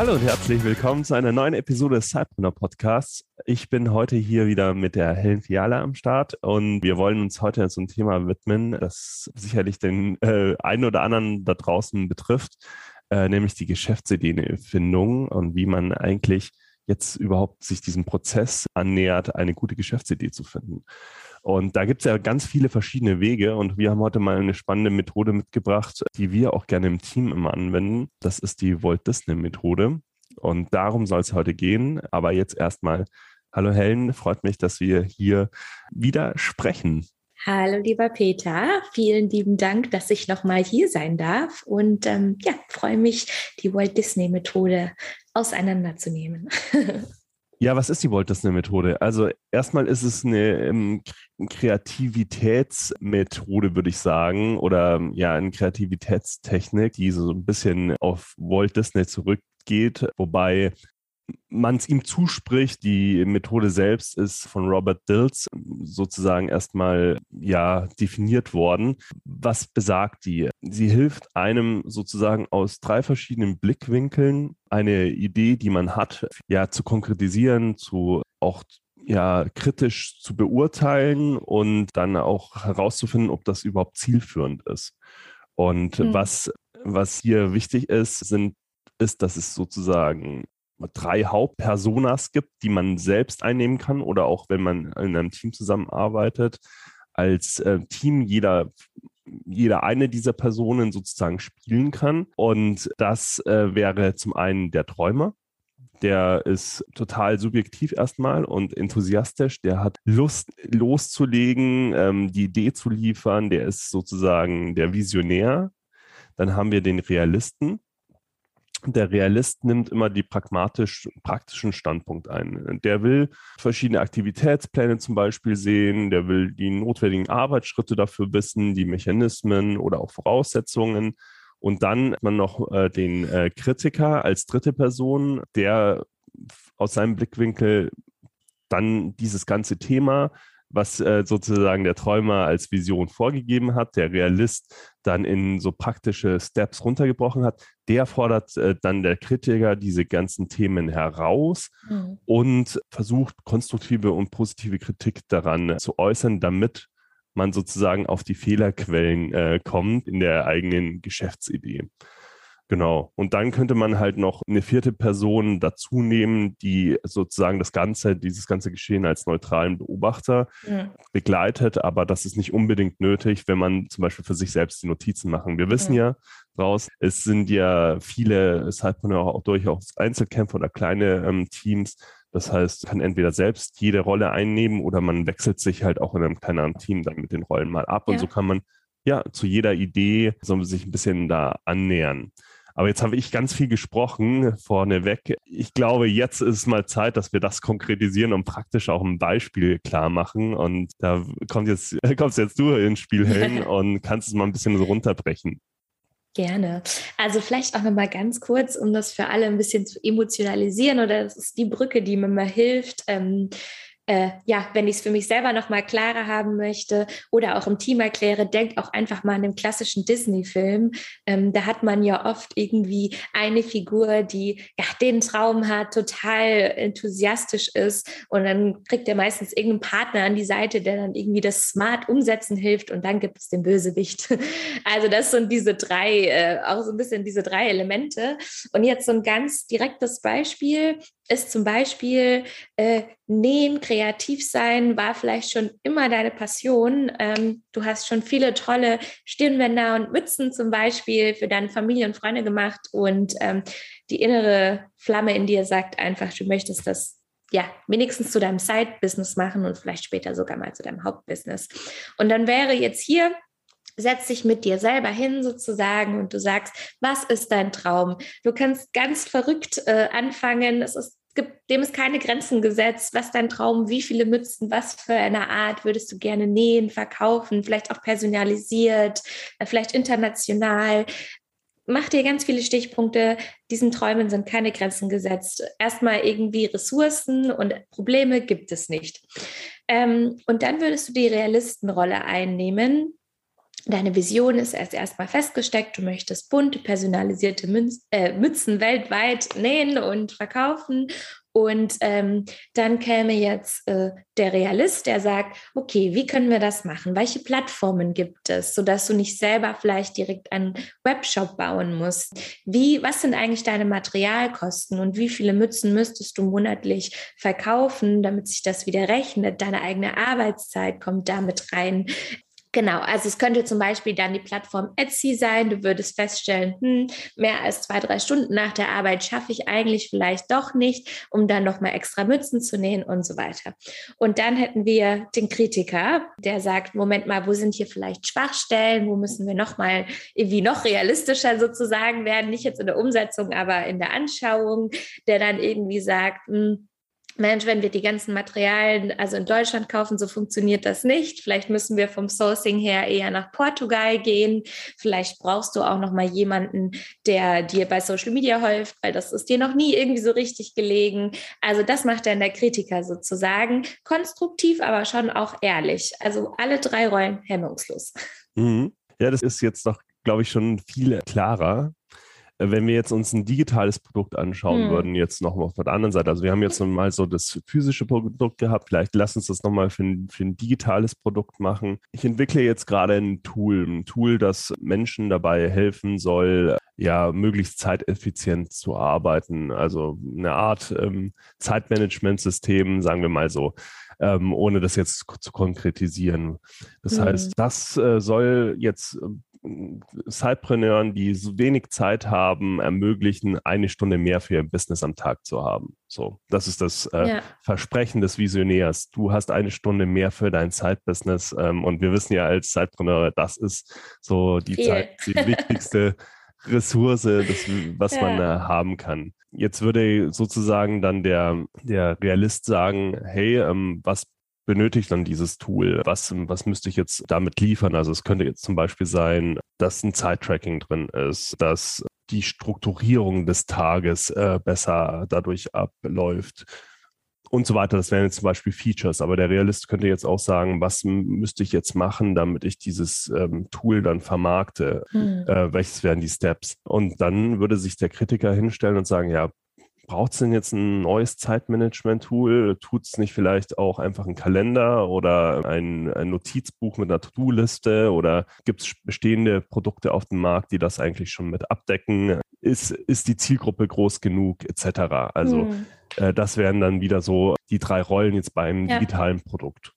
Hallo und herzlich willkommen zu einer neuen Episode des Cypreneur Podcasts. Ich bin heute hier wieder mit der Helen Fiala am Start und wir wollen uns heute ein Thema widmen, das sicherlich den äh, einen oder anderen da draußen betrifft, äh, nämlich die Geschäftsideenfindung und wie man eigentlich jetzt überhaupt sich diesem Prozess annähert, eine gute Geschäftsidee zu finden. Und da gibt es ja ganz viele verschiedene Wege und wir haben heute mal eine spannende Methode mitgebracht, die wir auch gerne im Team immer anwenden. Das ist die Walt Disney Methode. Und darum soll es heute gehen. Aber jetzt erstmal, hallo Helen, freut mich, dass wir hier wieder sprechen. Hallo, lieber Peter. Vielen lieben Dank, dass ich nochmal hier sein darf und ähm, ja, freue mich, die Walt Disney Methode auseinanderzunehmen. Ja, was ist die Walt Disney Methode? Also erstmal ist es eine um, ähm, Kreativitätsmethode, würde ich sagen, oder ja, eine Kreativitätstechnik, die so ein bisschen auf Walt Disney zurückgeht, wobei man es ihm zuspricht. Die Methode selbst ist von Robert Dills sozusagen erstmal ja definiert worden. Was besagt die? Sie hilft einem sozusagen aus drei verschiedenen Blickwinkeln eine Idee, die man hat, ja zu konkretisieren, zu auch ja kritisch zu beurteilen und dann auch herauszufinden, ob das überhaupt zielführend ist. Und mhm. was was hier wichtig ist, sind ist, dass es sozusagen drei Hauptpersonas gibt, die man selbst einnehmen kann oder auch wenn man in einem Team zusammenarbeitet, als äh, Team jeder jeder eine dieser Personen sozusagen spielen kann. Und das äh, wäre zum einen der Träumer. Der ist total subjektiv erstmal und enthusiastisch. Der hat Lust loszulegen, ähm, die Idee zu liefern. Der ist sozusagen der Visionär. Dann haben wir den Realisten der Realist nimmt immer die pragmatisch praktischen Standpunkt ein. Der will verschiedene Aktivitätspläne zum Beispiel sehen, der will die notwendigen Arbeitsschritte dafür wissen, die Mechanismen oder auch Voraussetzungen. Und dann hat man noch äh, den äh, Kritiker als dritte Person, der aus seinem Blickwinkel dann dieses ganze Thema was äh, sozusagen der Träumer als Vision vorgegeben hat, der Realist dann in so praktische Steps runtergebrochen hat, der fordert äh, dann der Kritiker diese ganzen Themen heraus mhm. und versucht konstruktive und positive Kritik daran zu äußern, damit man sozusagen auf die Fehlerquellen äh, kommt in der eigenen Geschäftsidee. Genau. Und dann könnte man halt noch eine vierte Person dazu nehmen, die sozusagen das Ganze, dieses ganze Geschehen als neutralen Beobachter ja. begleitet. Aber das ist nicht unbedingt nötig, wenn man zum Beispiel für sich selbst die Notizen machen. Wir wissen ja, ja draus, es sind ja viele, es hat man ja auch durchaus Einzelkämpfer oder kleine ähm, Teams. Das heißt, kann entweder selbst jede Rolle einnehmen oder man wechselt sich halt auch in einem kleineren Team dann mit den Rollen mal ab. Ja. Und so kann man ja zu jeder Idee so sich ein bisschen da annähern. Aber jetzt habe ich ganz viel gesprochen vorneweg. Ich glaube, jetzt ist mal Zeit, dass wir das konkretisieren und praktisch auch ein Beispiel klar machen. Und da kommt jetzt, kommst jetzt du ins Spiel hin und kannst es mal ein bisschen so runterbrechen. Gerne. Also vielleicht auch nochmal ganz kurz, um das für alle ein bisschen zu emotionalisieren oder das ist die Brücke, die mir mal hilft. Ähm, äh, ja, wenn ich es für mich selber nochmal klarer haben möchte oder auch im Team erkläre, denkt auch einfach mal an den klassischen Disney-Film. Ähm, da hat man ja oft irgendwie eine Figur, die ja, den Traum hat, total enthusiastisch ist und dann kriegt er meistens irgendeinen Partner an die Seite, der dann irgendwie das smart umsetzen hilft und dann gibt es den Bösewicht. Also das sind diese drei, äh, auch so ein bisschen diese drei Elemente. Und jetzt so ein ganz direktes Beispiel ist zum Beispiel äh, Nähen, kreativ sein, war vielleicht schon immer deine Passion. Ähm, du hast schon viele tolle Stirnbänder und Mützen zum Beispiel für deine Familie und Freunde gemacht und ähm, die innere Flamme in dir sagt einfach, du möchtest das ja, wenigstens zu deinem Side-Business machen und vielleicht später sogar mal zu deinem Hauptbusiness. Und dann wäre jetzt hier setz dich mit dir selber hin sozusagen und du sagst, was ist dein Traum? Du kannst ganz verrückt äh, anfangen. Es ist gibt, dem ist keine Grenzen gesetzt. Was dein Traum, wie viele Mützen, was für eine Art würdest du gerne nähen, verkaufen, vielleicht auch personalisiert, äh, vielleicht international. Mach dir ganz viele Stichpunkte. Diesen Träumen sind keine Grenzen gesetzt. Erstmal irgendwie Ressourcen und Probleme gibt es nicht. Ähm, und dann würdest du die Realistenrolle einnehmen Deine Vision ist erst erstmal festgesteckt, du möchtest bunte, personalisierte Münz, äh, Mützen weltweit nähen und verkaufen. Und ähm, dann käme jetzt äh, der Realist, der sagt, okay, wie können wir das machen? Welche Plattformen gibt es, sodass du nicht selber vielleicht direkt einen Webshop bauen musst? Wie, was sind eigentlich deine Materialkosten und wie viele Mützen müsstest du monatlich verkaufen, damit sich das wieder rechnet? Deine eigene Arbeitszeit kommt damit rein. Genau, also es könnte zum Beispiel dann die Plattform Etsy sein. Du würdest feststellen, hm, mehr als zwei, drei Stunden nach der Arbeit schaffe ich eigentlich vielleicht doch nicht, um dann nochmal extra Mützen zu nähen und so weiter. Und dann hätten wir den Kritiker, der sagt, Moment mal, wo sind hier vielleicht Schwachstellen? Wo müssen wir nochmal irgendwie noch realistischer sozusagen werden? Nicht jetzt in der Umsetzung, aber in der Anschauung, der dann irgendwie sagt, hm, Mensch, wenn wir die ganzen Materialien also in Deutschland kaufen, so funktioniert das nicht. Vielleicht müssen wir vom Sourcing her eher nach Portugal gehen. Vielleicht brauchst du auch noch mal jemanden, der dir bei Social Media hilft, weil das ist dir noch nie irgendwie so richtig gelegen. Also das macht dann der Kritiker sozusagen konstruktiv, aber schon auch ehrlich. Also alle drei Rollen hemmungslos. Mhm. Ja, das ist jetzt doch, glaube ich, schon viel klarer wenn wir jetzt uns ein digitales Produkt anschauen hm. würden, jetzt nochmal auf der anderen Seite, also wir haben jetzt mal so das physische Produkt gehabt, vielleicht lass uns das nochmal für ein, für ein digitales Produkt machen. Ich entwickle jetzt gerade ein Tool, ein Tool, das Menschen dabei helfen soll, ja, möglichst zeiteffizient zu arbeiten. Also eine Art ähm, Zeitmanagementsystem, sagen wir mal so. Ähm, ohne das jetzt zu konkretisieren. Das mhm. heißt, das äh, soll jetzt Sidepreneuren, die so wenig Zeit haben, ermöglichen, eine Stunde mehr für ihr Business am Tag zu haben. So, das ist das äh, ja. Versprechen des Visionärs. Du hast eine Stunde mehr für dein Side-Business ähm, und wir wissen ja als Sidepreneure, das ist so die Zeit, die wichtigste Ressource, das, was ja. man äh, haben kann. Jetzt würde sozusagen dann der, der Realist sagen, hey, ähm, was benötigt dann dieses Tool? Was, was müsste ich jetzt damit liefern? Also es könnte jetzt zum Beispiel sein, dass ein Zeittracking drin ist, dass die Strukturierung des Tages äh, besser dadurch abläuft und so weiter. Das wären jetzt zum Beispiel Features. Aber der Realist könnte jetzt auch sagen, was müsste ich jetzt machen, damit ich dieses ähm, Tool dann vermarkte? Hm. Äh, welches wären die Steps? Und dann würde sich der Kritiker hinstellen und sagen, ja, braucht es denn jetzt ein neues Zeitmanagement-Tool? Tut es nicht vielleicht auch einfach einen Kalender oder ein, ein Notizbuch mit einer To-Do-Liste oder gibt es bestehende Produkte auf dem Markt, die das eigentlich schon mit abdecken? Ist, ist die Zielgruppe groß genug etc.? Also hm. äh, das wären dann wieder so die drei Rollen jetzt beim ja. digitalen Produkt.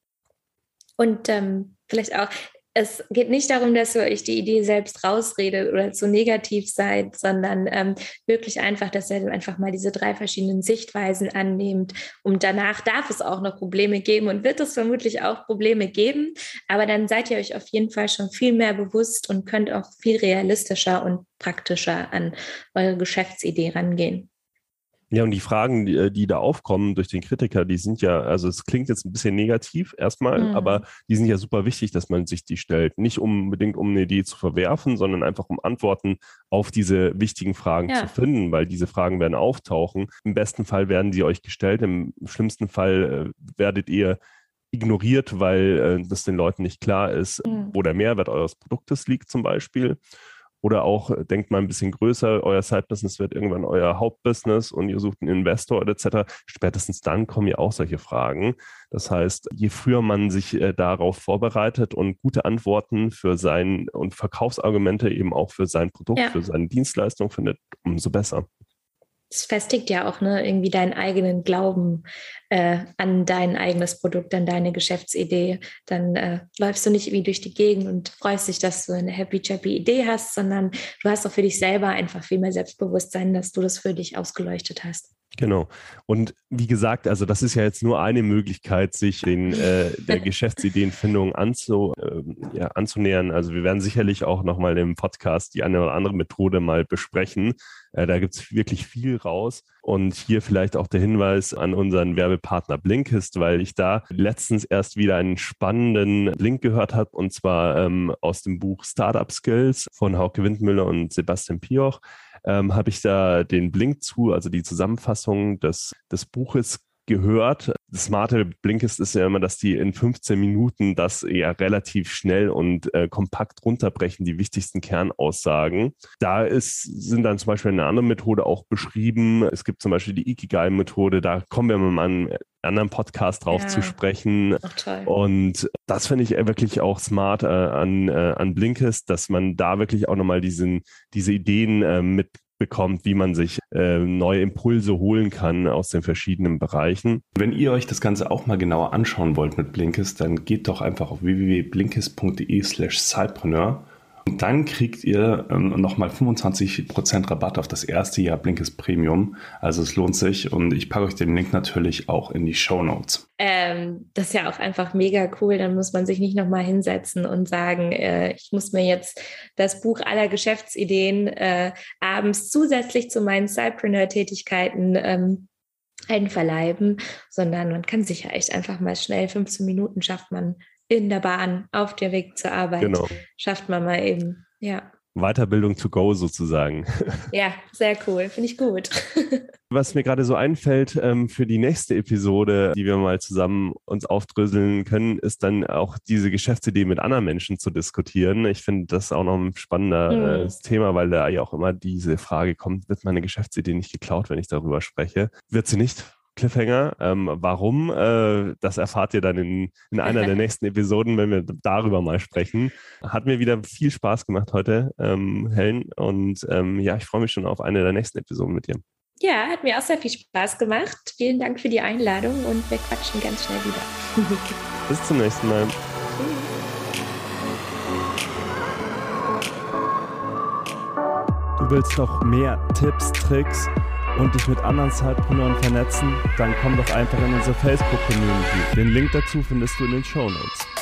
Und ähm, vielleicht auch, es geht nicht darum, dass ihr euch die Idee selbst rausredet oder zu negativ seid, sondern ähm, wirklich einfach, dass ihr einfach mal diese drei verschiedenen Sichtweisen annehmt. Und danach darf es auch noch Probleme geben und wird es vermutlich auch Probleme geben. Aber dann seid ihr euch auf jeden Fall schon viel mehr bewusst und könnt auch viel realistischer und praktischer an eure Geschäftsidee rangehen. Ja, und die Fragen, die, äh, die, da aufkommen durch den Kritiker, die sind ja, also es klingt jetzt ein bisschen negativ erstmal, mhm. aber die sind ja super wichtig, dass man sich die stellt. Nicht unbedingt, um eine Idee zu verwerfen, sondern einfach um Antworten auf diese wichtigen Fragen ja. zu finden, weil diese Fragen werden auftauchen. Im besten Fall werden sie euch gestellt, im schlimmsten Fall äh, werdet ihr ignoriert, weil äh, das den Leuten nicht klar ist, mhm. wo der Mehrwert eures Produktes liegt zum Beispiel. Oder auch äh, denkt mal ein bisschen größer, euer Side-Business wird irgendwann euer Hauptbusiness und ihr sucht einen Investor etc. Spätestens dann kommen ja auch solche Fragen. Das heißt, je früher man sich äh, darauf vorbereitet und gute Antworten für sein und Verkaufsargumente eben auch für sein Produkt, ja. für seine Dienstleistung findet, umso besser es festigt ja auch ne, irgendwie deinen eigenen Glauben äh, an dein eigenes Produkt, an deine Geschäftsidee. Dann äh, läufst du nicht wie durch die Gegend und freust dich, dass du eine happy chappy Idee hast, sondern du hast auch für dich selber einfach viel mehr Selbstbewusstsein, dass du das für dich ausgeleuchtet hast. Genau. Und wie gesagt, also das ist ja jetzt nur eine Möglichkeit, sich den, äh, der Geschäftsideenfindung anzu, äh, ja, anzunähern. Also wir werden sicherlich auch nochmal im Podcast die eine oder andere Methode mal besprechen. Äh, da gibt es wirklich viel raus. Und hier vielleicht auch der Hinweis an unseren Werbepartner Blinkist, weil ich da letztens erst wieder einen spannenden Link gehört habe, und zwar ähm, aus dem Buch Startup Skills von Hauke Windmüller und Sebastian Pioch ähm, habe ich da den Blink zu, also die Zusammenfassung des, des Buches gehört. Das smarte Blinkist ist ja immer, dass die in 15 Minuten das eher relativ schnell und äh, kompakt runterbrechen, die wichtigsten Kernaussagen. Da ist, sind dann zum Beispiel eine andere Methode auch beschrieben. Es gibt zum Beispiel die Ikigai-Methode, da kommen wir mal an anderen Podcast drauf ja. zu sprechen. Ach, und das finde ich wirklich auch smart äh, an, äh, an Blinkist, dass man da wirklich auch nochmal diesen, diese Ideen äh, mit bekommt, wie man sich äh, neue Impulse holen kann aus den verschiedenen Bereichen. Wenn ihr euch das Ganze auch mal genauer anschauen wollt mit Blinkist, dann geht doch einfach auf www.blinkist.de slash Sidepreneur und dann kriegt ihr ähm, nochmal 25% Rabatt auf das erste Jahr Blinkist Premium. Also es lohnt sich und ich packe euch den Link natürlich auch in die Show Notes. Ähm, das ist ja auch einfach mega cool. Dann muss man sich nicht nochmal hinsetzen und sagen, äh, ich muss mir jetzt das Buch aller Geschäftsideen äh, abends zusätzlich zu meinen Sidepreneur-Tätigkeiten ähm, einverleiben, sondern man kann sich ja echt einfach mal schnell 15 Minuten schafft man in der Bahn, auf der Weg zur Arbeit. Genau. Schafft man mal eben, ja. Weiterbildung to go sozusagen. Ja, sehr cool, finde ich gut. Was mir gerade so einfällt ähm, für die nächste Episode, die wir mal zusammen uns aufdröseln können, ist dann auch diese Geschäftsidee mit anderen Menschen zu diskutieren. Ich finde das auch noch ein spannendes mhm. Thema, weil da ja auch immer diese Frage kommt, wird meine Geschäftsidee nicht geklaut, wenn ich darüber spreche? Wird sie nicht? Cliffhanger. Ähm, warum? Äh, das erfahrt ihr dann in, in einer der nächsten Episoden, wenn wir darüber mal sprechen. Hat mir wieder viel Spaß gemacht heute, ähm, Helen. Und ähm, ja, ich freue mich schon auf eine der nächsten Episoden mit dir. Ja, hat mir auch sehr viel Spaß gemacht. Vielen Dank für die Einladung und wir quatschen ganz schnell wieder. Bis zum nächsten Mal. Du willst noch mehr Tipps, Tricks und dich mit anderen Zeitpreneuren vernetzen, dann komm doch einfach in unsere Facebook-Community. Den Link dazu findest du in den Show Notes.